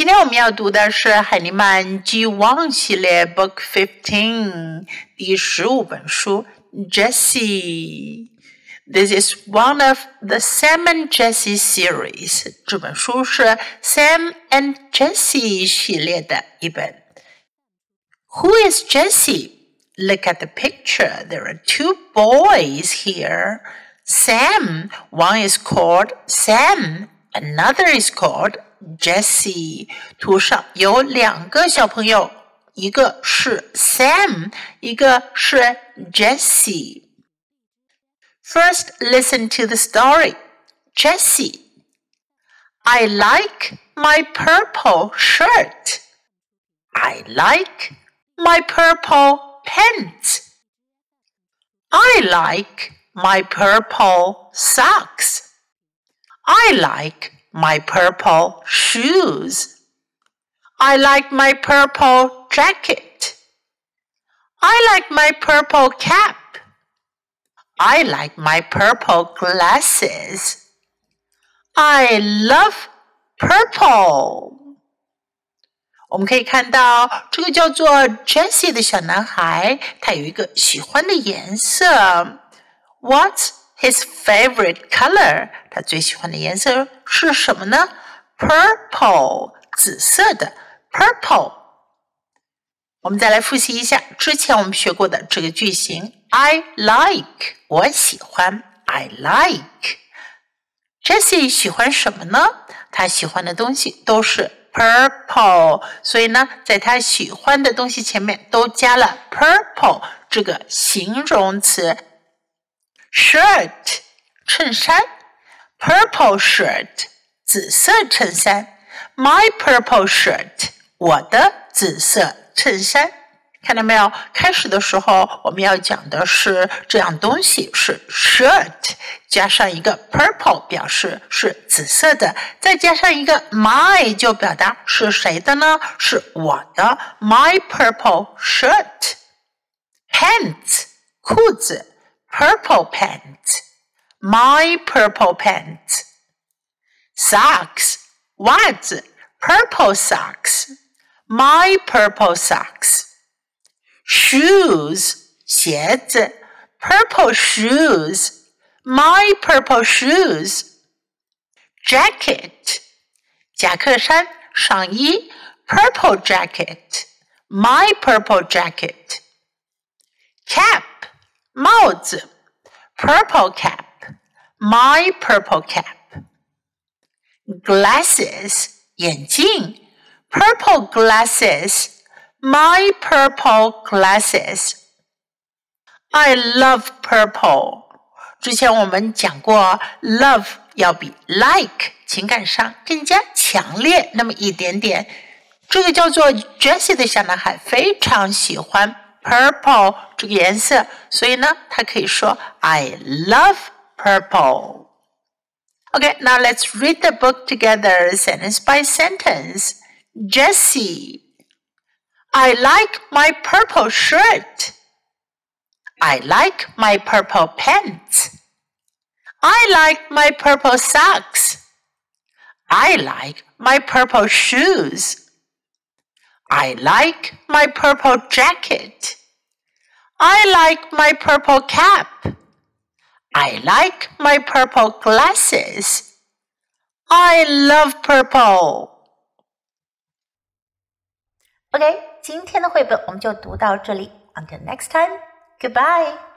今天我们要读的是海尼曼 G One 系列 Book Fifteen 第十五本书 Jessie。This is one of the Sam and Jessie series。这本书是 Sam and Jessie 系列的一本。Who is Jessie? Look at the picture. There are two boys here. Sam, one is called Sam, another is called Jessie。图上有两个小朋友，一个是 Sam，一个是 Jessie。First, listen to the story. Jessie, I like my purple shirt. I like my purple pants. I like my purple socks. I like my purple shoes. I like my purple jacket. I like my purple cap. I like my purple glasses. I love purple. 我们可以看到，这个叫做 Jesse 的小男孩，他有一个喜欢的颜色。What's his favorite color？他最喜欢的颜色是什么呢？Purple，紫色的 purple。我们再来复习一下之前我们学过的这个句型：I like，我喜欢；I like。Jessie 喜欢什么呢？他喜欢的东西都是。purple，所以呢，在他喜欢的东西前面都加了 purple 这个形容词。Shirt 衬衫，purple shirt 紫色衬衫，my purple shirt 我的紫色衬衫。看到没有？开始的时候我们要讲的是这样东西是 shirt，加上一个 purple 表示是紫色的，再加上一个 my 就表达是谁的呢？是我的 my purple shirt。pants 裤子 purple pants，my purple pants。socks 袜子 purple socks，my purple socks。shoes 鞋子，purple shoes, my purple shoes. jacket 夹克衫上衣，purple jacket, my purple jacket. cap 帽子，purple cap, my purple cap. glasses 眼镜，purple glasses my purple glasses. I love purple. 之前我们讲过，love 要比 like 情感上更加强烈那么一点点。这个叫做 Jessie 的小男孩非常喜欢 purple 这个颜色，所以呢，他可以说 I love purple. Okay, now let's read the book together, sentence by sentence. Jessie. I like my purple shirt. I like my purple pants. I like my purple socks. I like my purple shoes. I like my purple jacket. I like my purple cap. I like my purple glasses. I love purple. Okay. 今天的绘本我们就读到这里。Until next time, goodbye.